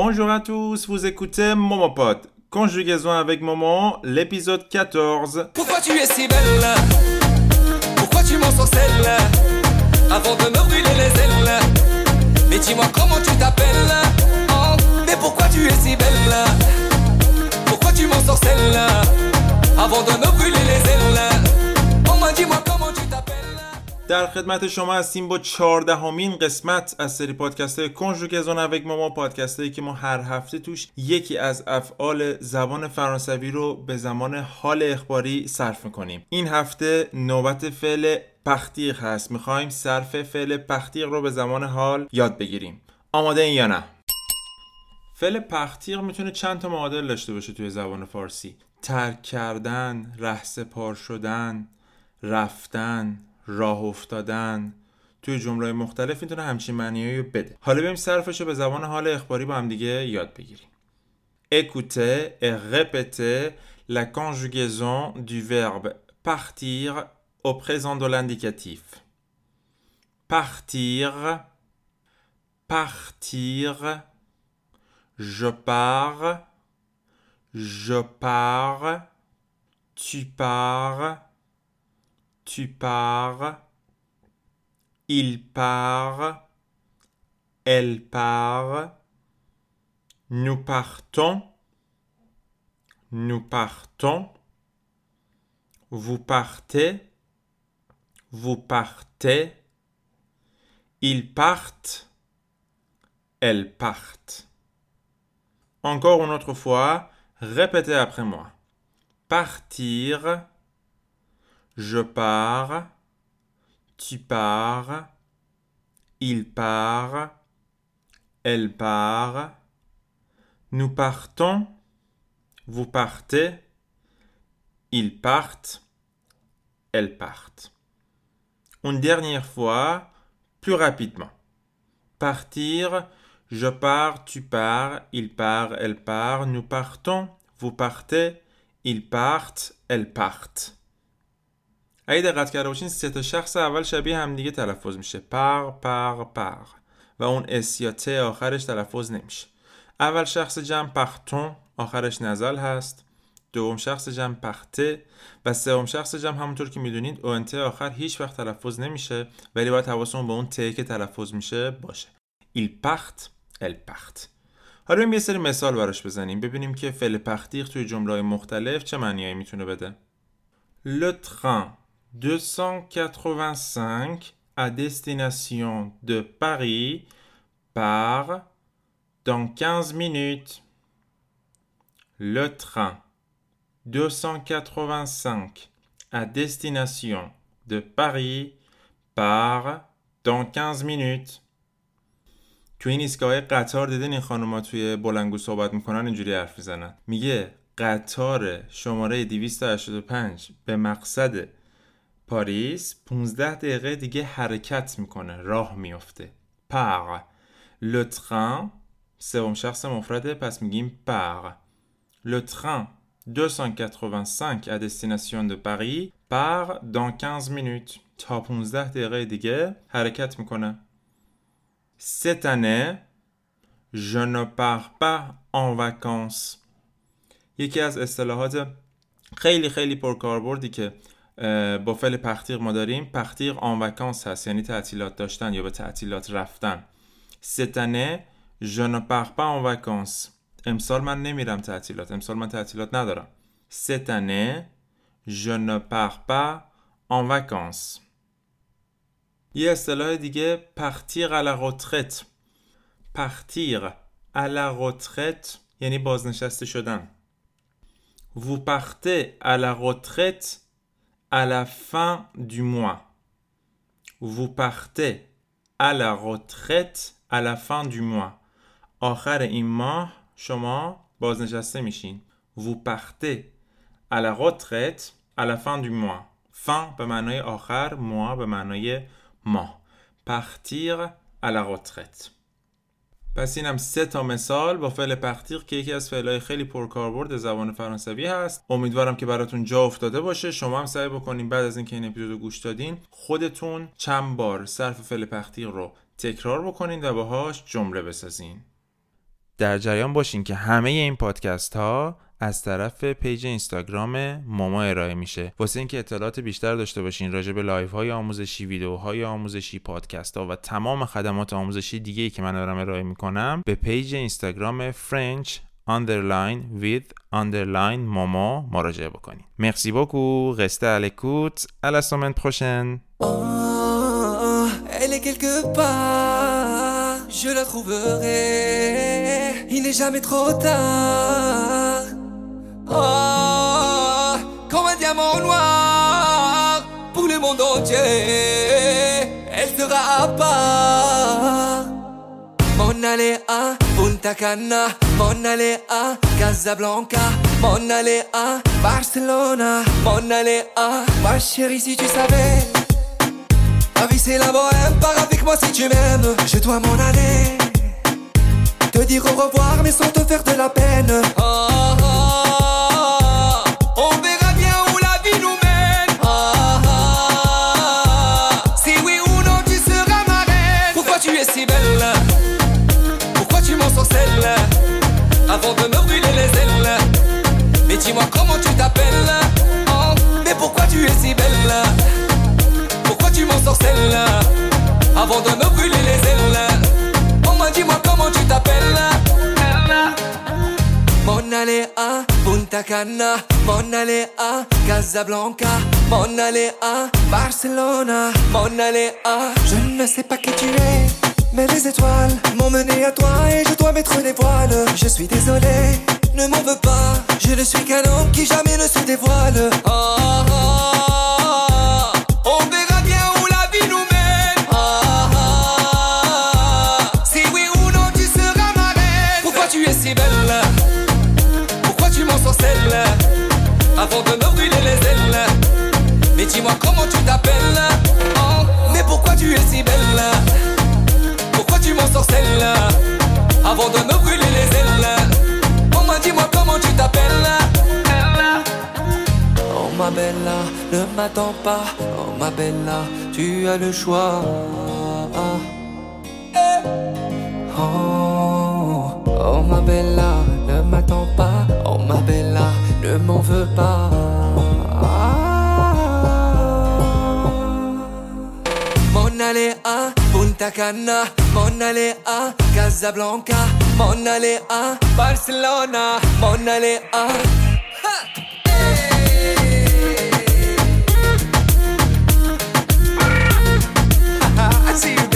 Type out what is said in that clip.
Bonjour à tous, vous écoutez Momopod, conjugaison avec Momo, l'épisode 14. Pourquoi tu es si belle? Pourquoi tu m'ensorcelles Avant de me brûler les ailes. Mais dis-moi comment tu t'appelles? Oh, Mais pourquoi tu es si belle? Pourquoi tu m'ensorcelles Avant de me در خدمت شما هستیم با چهاردهمین قسمت از سری پادکست های کنجوگزون اوک ما پادکست که ما هر هفته توش یکی از افعال زبان فرانسوی رو به زمان حال اخباری صرف می‌کنیم. این هفته نوبت فعل پختیق هست. می‌خوایم صرف فعل پختیق رو به زمان حال یاد بگیریم. آماده این یا نه؟ فعل پختیق می‌تونه چند تا معادل داشته باشه توی زبان فارسی. ترک کردن رهسپار شدن رفتن راه افتادن توی جمله مختلف می‌تونه همچین معنیایی بده حالا بریم صرفش رو به زبان حال اخباری با هم دیگه یاد بگیریم Écoutez et répétez la conjugaison du verbe partir au présent de l'indicatif. Partir, partir, je pars, je pars, tu pars, tu pars, il part, elle part, nous partons, nous partons, vous partez, vous partez, ils partent, elles partent. Encore une autre fois, répétez après moi. Partir, je pars, tu pars, il part, elle part, nous partons, vous partez, ils partent, elles partent. Une dernière fois, plus rapidement. Partir, je pars, tu pars, il part, elle part, nous partons, vous partez, ils partent, elles partent. اگه دقت کرده باشین سه تا شخص اول شبیه همدیگه تلفظ میشه. پر پر پر. و اون اس یا ت آخرش تلفظ نمیشه. اول شخص جمع پختون آخرش نزل هست. دوم شخص جمع پخته. و سوم شخص جمع همونطور که می‌دونید اونت آخر هیچ وقت تلفظ نمیشه ولی باید حواسمون به اون ت که تلفظ میشه باشه. ایل پخت ال پخت حالا یه سری مثال براش بزنیم. ببینیم که فعل پختیق توی جمله مختلف چه معنیایی می‌تونه بده. Train. 285 à destination de Paris part dans 15 minutes. Le train 285 à destination de Paris part dans 15 minutes. تو این ایستگاه قطار دیدین این خانوما توی بلنگو صحبت میکنن اینجوری حرف میزنن میگه قطار شماره 285 به مقصد پاریس 15 دقیقه دیگه حرکت می‌کنه راه میفته پر. Le train سوم شخص مفرده پس میگیم پر. Le train 285 à destination de Paris part dans 15 minutes. تا 15 دقیقه دیگه حرکت می‌کنه. Cette année je ne pars pas en vacances. یکی از اصطلاحات خیلی خیلی پرکاربردی که با فعل پختیق ما داریم. پختیق آن وکانس هست. یعنی تعطیلات داشتن یا به تعطیلات رفتن. ستنه جن پخپا آن وکانس امسال من نمیرم تعطیلات. امسال من تعطیلات ندارم. ستنه جن پخپا آن وکانس یه اصطلاح دیگه. پختیق علقوتخت پختیق غطخت یعنی بازنشسته شدن. وو پخته علقوتخت à la fin du mois. Vous partez à la retraite à la fin du mois. آخر این ماه شما بازنشسته میشین. Vous partez à la retraite à la fin du mois. fin به معنای آخر mois به معنای ماه. Partir à la retraite. پس اینم سه تا مثال با فعل پختیق که یکی از فعلهای خیلی پرکاربرد زبان فرانسوی هست. امیدوارم که براتون جا افتاده باشه. شما هم سعی بکنین بعد از اینکه این اپیزودو گوش دادین خودتون چند بار صرف فعل پختیق رو تکرار بکنین و باهاش جمله بسازین. در جریان باشین که همه این پادکست ها از طرف پیج اینستاگرام ماما ارائه میشه واسه اینکه اطلاعات بیشتر داشته باشین راجع به لایف های آموزشی ویدیوهای آموزشی پادکست ها و تمام خدمات آموزشی دیگه ای که من دارم ارائه می‌کنم به پیج اینستاگرام French underline with underline ماما مراجعه بکنین مرسی beaucoup restez à l'écoute à la semaine je la trouverai. Il n'est jamais trop tard. Oh, comme un diamant noir pour le monde entier, elle sera à part. Mon allée à Punta Cana, mon allée à Casablanca, mon allée à Barcelona, mon allée à ma chérie si tu savais. La vie c'est la bohème, pars avec moi si tu m'aimes, je dois m'en aller. Te dire au revoir mais sans te faire de la peine. Oh, oh, oh, si belle. Pourquoi tu m'en sorcelles Avant de me brûler les ailes. Mais dis-moi comment tu t'appelles. Oh, mais pourquoi tu es si belle? Pourquoi tu m'en sorcelles Avant de me brûler les ailes. Oh, moi dis-moi comment tu t'appelles. Mon allée à Punta Cana, mon allée à Casablanca, mon allée à Barcelona, mon allée à Je ne sais pas qui tu es, mais les étoiles m'ont mené à toi et je dois mettre des voiles. Je suis désolé, ne m'en veux pas, je ne suis qu'un homme qui jamais ne se dévoile. Oh, oh, oh, ne m'attends pas Oh ma bella, tu as le choix Eh. Oh, oh ma bella, ne m'attends pas. Oh ma bella, ne m'en veux pas. Mon allée à Punta Cana, mon allée à Casablanca, mon allée à Barcelona, mon allée à. See you